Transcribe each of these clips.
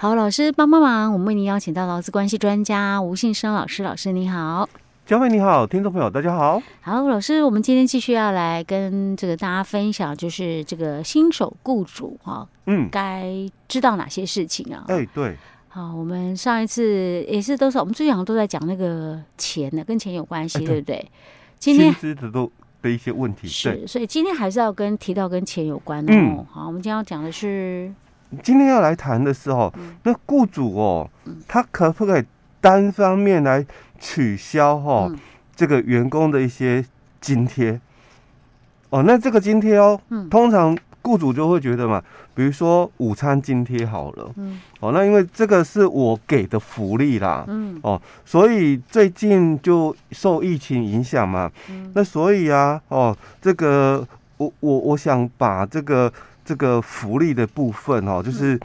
好，老师帮帮忙，我们为您邀请到劳资关系专家吴信生老师，老师你好。嘉惠你好，听众朋友大家好。好，老师，我们今天继续要来跟这个大家分享，就是这个新手雇主哈，嗯，该知道哪些事情啊？哎，对。好，我们上一次也是都是我们最近好像都在讲那个钱的，跟钱有关系，对不对？今天薪资的都的一些问题是，所以今天还是要跟提到跟钱有关哦。好，我们今天要讲的是。今天要来谈的是哦，那雇主哦，他可不可以单方面来取消哦这个员工的一些津贴？哦，那这个津贴哦，通常雇主就会觉得嘛，比如说午餐津贴好了，哦，那因为这个是我给的福利啦，哦，所以最近就受疫情影响嘛，那所以啊，哦，这个我我我想把这个。这个福利的部分哦，就是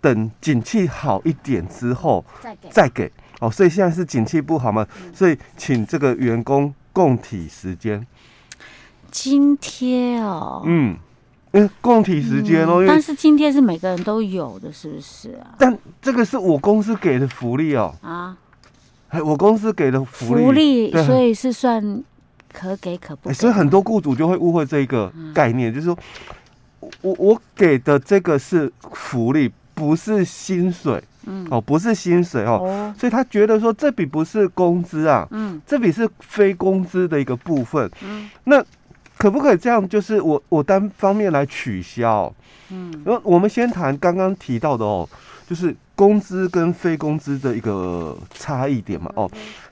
等景气好一点之后再给。再给哦，所以现在是景气不好嘛，所以请这个员工供体时间。津贴哦，嗯，因为共体时间哦，但是津贴是每个人都有的，是不是啊？但这个是我公司给的福利哦，啊，我公司给的福利，福利，所以是算可给可不给，所以很多雇主就会误会这个概念，就是说。我我给的这个是福利，不是薪水，嗯，哦，不是薪水哦，哦，所以他觉得说这笔不是工资啊，嗯，这笔是非工资的一个部分，嗯，那可不可以这样？就是我我单方面来取消，嗯，然后我们先谈刚刚提到的哦，就是工资跟非工资的一个差异点嘛，哦，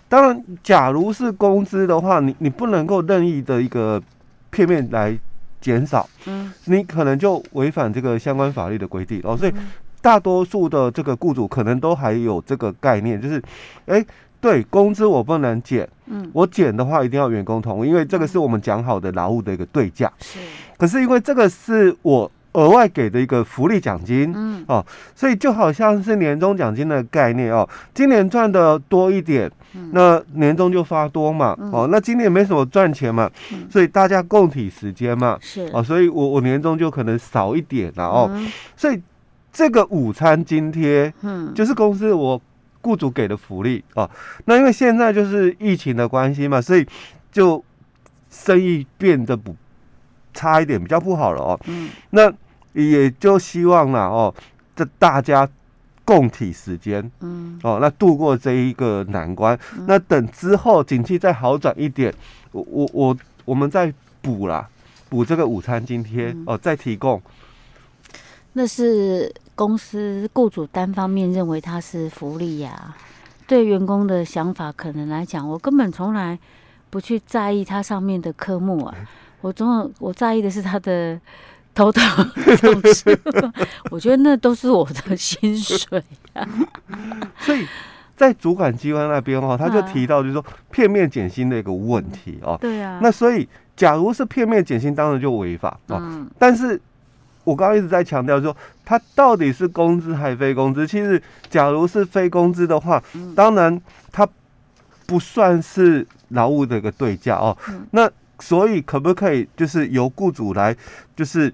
当然，假如是工资的话，你你不能够任意的一个片面来。减少，嗯，你可能就违反这个相关法律的规定哦，所以大多数的这个雇主可能都还有这个概念，就是，哎，对，工资我不能减，嗯，我减的话一定要员工同意，因为这个是我们讲好的劳务的一个对价，是，可是因为这个是我。额外给的一个福利奖金，嗯。哦，所以就好像是年终奖金的概念哦，今年赚的多一点，那年终就发多嘛，哦，那今年没什么赚钱嘛，所以大家共体时间嘛，是。哦，所以我我年终就可能少一点了哦，所以这个午餐津贴，嗯，就是公司我雇主给的福利哦，那因为现在就是疫情的关系嘛，所以就生意变得不差一点，比较不好了哦，嗯，那。也就希望了哦，这大家共体时间，嗯，哦，那度过这一个难关，嗯、那等之后景气再好转一点，我我我我们再补啦，补这个午餐津贴、嗯、哦，再提供。那是公司雇主单方面认为它是福利呀、啊，对员工的想法可能来讲，我根本从来不去在意它上面的科目啊，我总有我在意的是它的。头疼，我觉得那都是我的薪水啊。所以在主管机关那边哈，他就提到就是说片面减薪的一个问题哦。对啊。那所以，假如是片面减薪，当然就违法哦。嗯。但是我刚刚一直在强调说，他到底是工资还是非工资？其实，假如是非工资的话，当然他不算是劳务的一个对价哦。那所以可不可以就是由雇主来就是？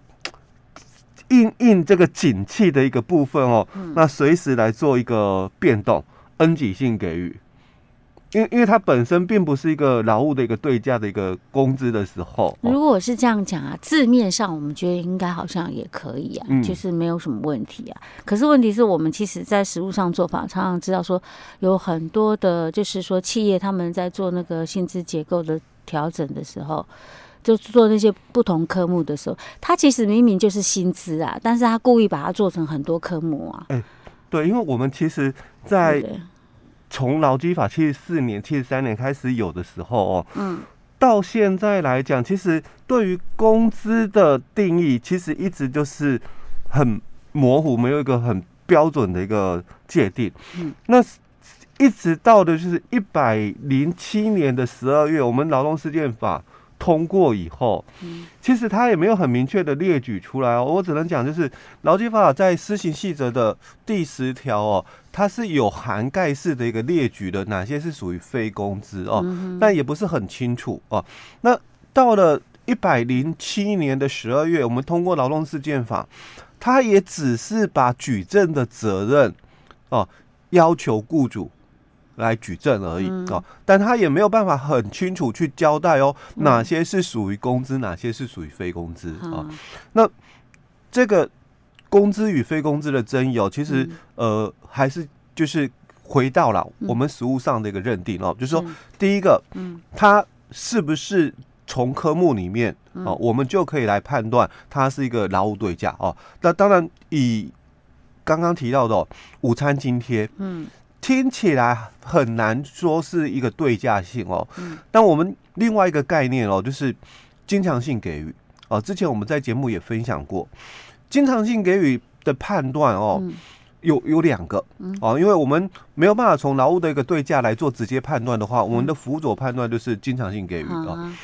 因应这个景气的一个部分哦，嗯、那随时来做一个变动，恩给性给予，因为因为它本身并不是一个劳务的一个对价的一个工资的时候。如果是这样讲啊，字面上我们觉得应该好像也可以啊，嗯、就是没有什么问题啊。可是问题是我们其实在实务上做法，常常知道说有很多的，就是说企业他们在做那个薪资结构的调整的时候。就做那些不同科目的时候，他其实明明就是薪资啊，但是他故意把它做成很多科目啊。哎，对，因为我们其实，在从劳基法七十四年、七十三年开始有的时候哦，嗯，到现在来讲，其实对于工资的定义，其实一直就是很模糊，没有一个很标准的一个界定。嗯，那一直到的就是一百零七年的十二月，我们劳动事件法。通过以后，其实他也没有很明确的列举出来哦。我只能讲，就是劳基法在施行细则的第十条哦，它是有涵盖式的一个列举的，哪些是属于非工资哦，但也不是很清楚哦。那到了一百零七年的十二月，我们通过劳动事件法，他也只是把举证的责任哦，要求雇主来举证而已哦，但他也没有办法很清楚去交代哦，哪些是属于工资，哪些是属于非工资啊？那这个工资与非工资的争议哦，其实呃还是就是回到了我们实务上的一个认定哦，就是说第一个，嗯，他是不是？从科目里面哦，我们就可以来判断它是一个劳务对价哦。那当然，以刚刚提到的、哦、午餐津贴，嗯，听起来很难说是一个对价性哦。嗯，但我们另外一个概念哦，就是经常性给予。哦。之前我们在节目也分享过，经常性给予的判断哦，嗯、有有两个。哦，因为我们没有办法从劳务的一个对价来做直接判断的话，我们的辅佐判断就是经常性给予啊。嗯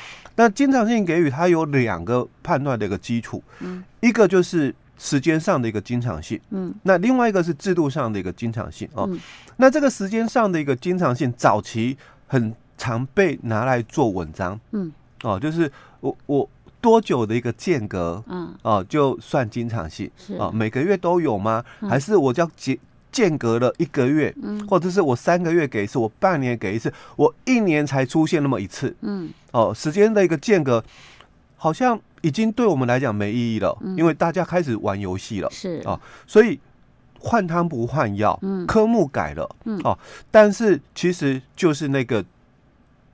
那经常性给予它有两个判断的一个基础，嗯，一个就是时间上的一个经常性，嗯，那另外一个是制度上的一个经常性哦。那这个时间上的一个经常性，早期很常被拿来做文章，嗯，哦，就是我我多久的一个间隔，嗯，哦，就算经常性，是。啊，每个月都有吗？还是我叫间？间隔了一个月，嗯，或者是我三个月给一次，我半年给一次，我一年才出现那么一次，嗯，哦，时间的一个间隔，好像已经对我们来讲没意义了，嗯，因为大家开始玩游戏了，是啊，哦，所以换汤不换药，嗯，科目改了，嗯，哦，但是其实就是那个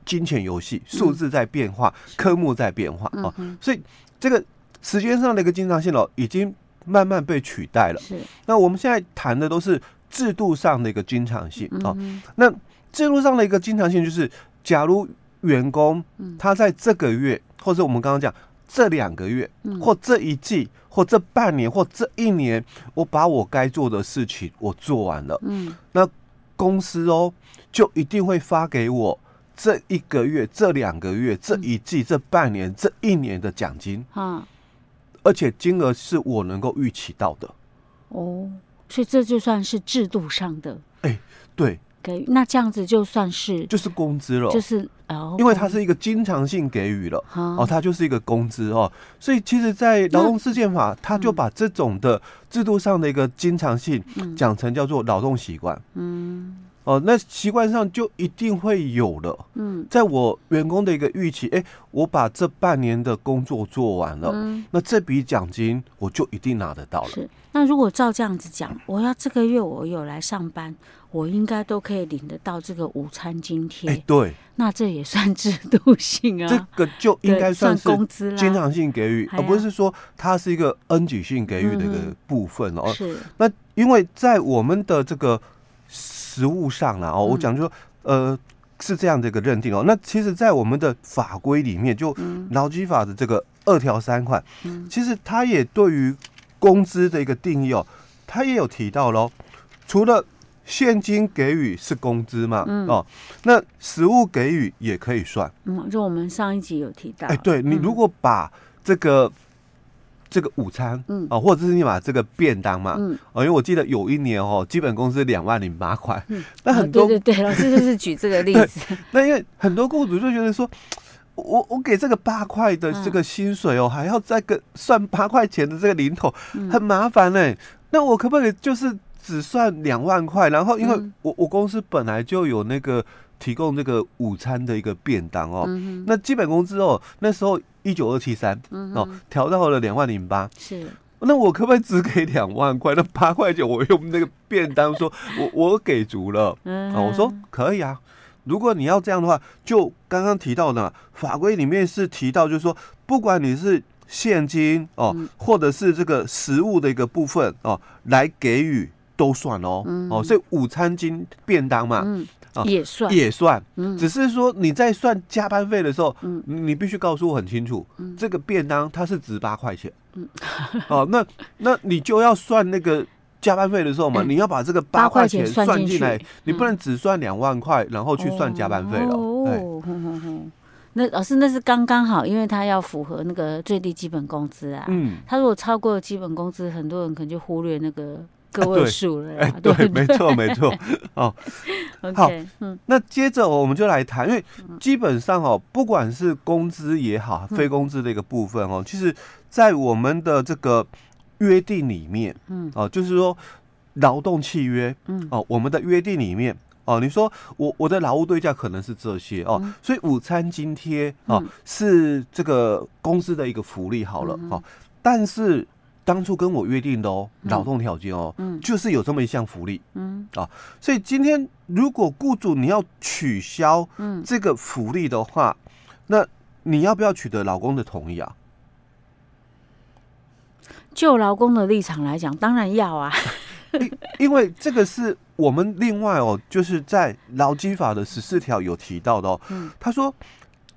金钱游戏，数字在变化，嗯，科目在变化，啊，所以这个时间上的一个经常性了，已经。慢慢被取代了。是。那我们现在谈的都是制度上的一个经常性啊。那制度上的一个经常性就是，假如员工他在这个月，或者我们刚刚讲这两个月，或这一季，或这半年，或这一年，我把我该做的事情我做完了。嗯。那公司哦，就一定会发给我这一个月、这两个月、这一季、这半年、这一年的奖金。嗯。而且金额是我能够预期到的，哦，所以这就算是制度上的，哎、欸，对，给予那这样子就算是就是工资了，就是哦，因为它是一个经常性给予了，哦，它就是一个工资哦，所以其实，在劳动事件法，它就把这种的制度上的一个经常性讲成叫做劳动习惯，嗯。哦，那习惯上就一定会有了。嗯，在我员工的一个预期，哎、欸，我把这半年的工作做完了，嗯，那这笔奖金我就一定拿得到了。是，那如果照这样子讲，我要这个月我有来上班，我应该都可以领得到这个午餐津贴。哎、欸，对，那这也算制度性啊。这个就应该算是工资经常性给予，而不是说它是一个恩给性给予的一个部分哦。是，那因为在我们的这个。实务上呢哦，我讲就说，呃，是这样的一个认定哦。那其实，在我们的法规里面，就劳基法的这个二条三款，其实它也对于工资的一个定义哦，它也有提到喽。除了现金给予是工资嘛，哦，那实物给予也可以算。嗯，就我们上一集有提到。哎，对你如果把这个。这个午餐，嗯啊，或者是你把这个便当嘛，嗯，哦因为我记得有一年哦，基本工资两万零八块，嗯，那很多、哦、对对对，老师就是举这个例子。那因为很多雇主就觉得说，我我给这个八块的这个薪水哦，嗯、还要再个算八块钱的这个零头，很麻烦呢、欸。那我可不可以就是只算两万块？然后因为我我公司本来就有那个提供这个午餐的一个便当哦，嗯、那基本工资哦，那时候。一九二七三哦，调到了两万零八。是，那我可不可以只给两万块？那八块钱我用那个便当说，我我给足了。嗯，我说可以啊。如果你要这样的话，就刚刚提到的法规里面是提到，就是说，不管你是现金哦，嗯、或者是这个实物的一个部分哦，来给予都算哦。嗯、哦，所以午餐金便当嘛。嗯也算。也算，只是说你在算加班费的时候，你必须告诉我很清楚，这个便当它是值八块钱，哦，那那你就要算那个加班费的时候嘛，你要把这个八块钱算进来，你不能只算两万块，然后去算加班费了。哦，那老师那是刚刚好，因为他要符合那个最低基本工资啊。嗯，他如果超过基本工资，很多人可能就忽略那个。个位数了，哎，对，没错，没错，哦，好，那接着我们就来谈，因为基本上哦，不管是工资也好，非工资的一个部分哦，其实，在我们的这个约定里面，嗯，哦，就是说，劳动契约，嗯，哦，我们的约定里面，哦，你说我我的劳务对价可能是这些哦，嗯、所以午餐津贴哦、嗯、是这个公司的一个福利好了，哦，但是当初跟我约定的哦劳动条件哦，嗯，就是有这么一项福利，嗯，啊，所以今天如果雇主你要取消这个福利的话，那你要不要取得老公的同意啊？就劳工的立场来讲，当然要啊。因因为这个是我们另外哦，就是在劳基法的十四条有提到的哦。嗯。他说，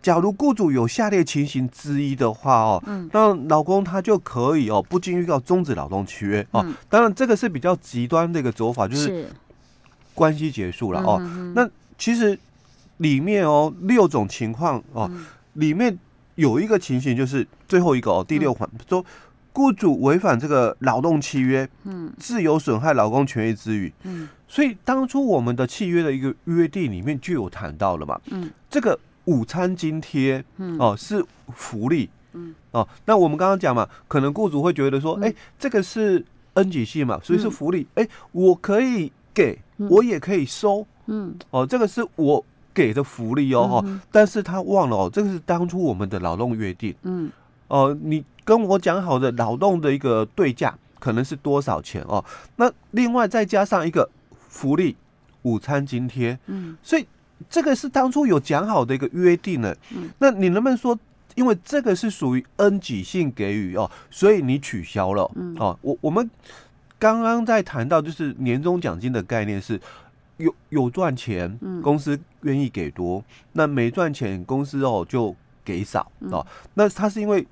假如雇主有下列情形之一的话哦，嗯，那劳工他就可以哦，不经预告终止劳动契约哦。当然，这个是比较极端的一个走法，就是关系结束了哦。那其实里面哦六种情况哦，里面有一个情形就是最后一个哦，第六款说。雇主违反这个劳动契约，嗯，自由损害劳工权益之余，嗯，所以当初我们的契约的一个约定里面就有谈到了嘛，嗯，这个午餐津贴，嗯，哦是福利，嗯，哦，那我们刚刚讲嘛，可能雇主会觉得说，哎，这个是 N 级系嘛，所以是福利，哎，我可以给，我也可以收，嗯，哦，这个是我给的福利哦，哈，但是他忘了哦，这个是当初我们的劳动约定，嗯。哦、呃，你跟我讲好的劳动的一个对价可能是多少钱哦？那另外再加上一个福利午餐津贴，嗯，所以这个是当初有讲好的一个约定呢。嗯，那你能不能说，因为这个是属于恩给性给予哦，所以你取消了？嗯，哦，我我们刚刚在谈到就是年终奖金的概念是有有赚钱，公司愿意给多，那没赚钱公司哦就给少哦。那他是因为。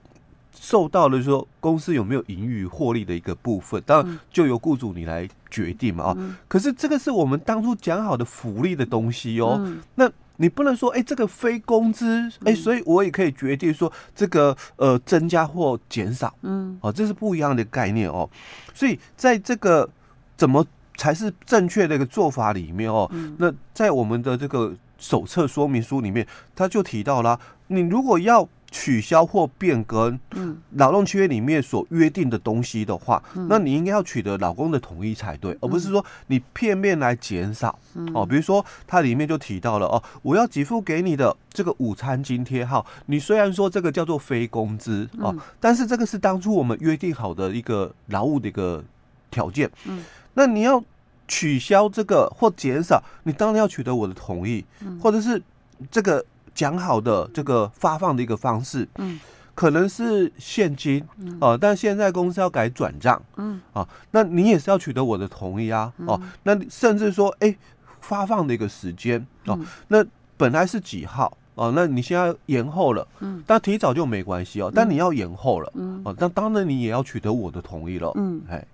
受到了说公司有没有盈余获利的一个部分，当然就由雇主你来决定嘛啊。可是这个是我们当初讲好的福利的东西哦。那你不能说哎，这个非工资哎，所以我也可以决定说这个呃增加或减少。嗯，哦，这是不一样的概念哦。所以在这个怎么才是正确的一个做法里面哦，那在我们的这个手册说明书里面，他就提到了，你如果要。取消或变更，嗯，劳动契约里面所约定的东西的话，嗯、那你应该要取得老公的同意才对，嗯、而不是说你片面来减少，嗯、哦，比如说它里面就提到了哦，我要给付给你的这个午餐津贴，哈，你虽然说这个叫做非工资哦，嗯、但是这个是当初我们约定好的一个劳务的一个条件，嗯，那你要取消这个或减少，你当然要取得我的同意，嗯、或者是这个。讲好的这个发放的一个方式，嗯，可能是现金，嗯，哦，但现在公司要改转账，嗯，啊，那你也是要取得我的同意啊，哦，那甚至说，哎，发放的一个时间，哦，那本来是几号，哦，那你现在延后了，嗯，但提早就没关系哦，但你要延后了，嗯，哦，那当然你也要取得我的同意了，嗯，哎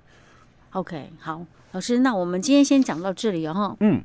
，OK，好，老师，那我们今天先讲到这里哦，嗯。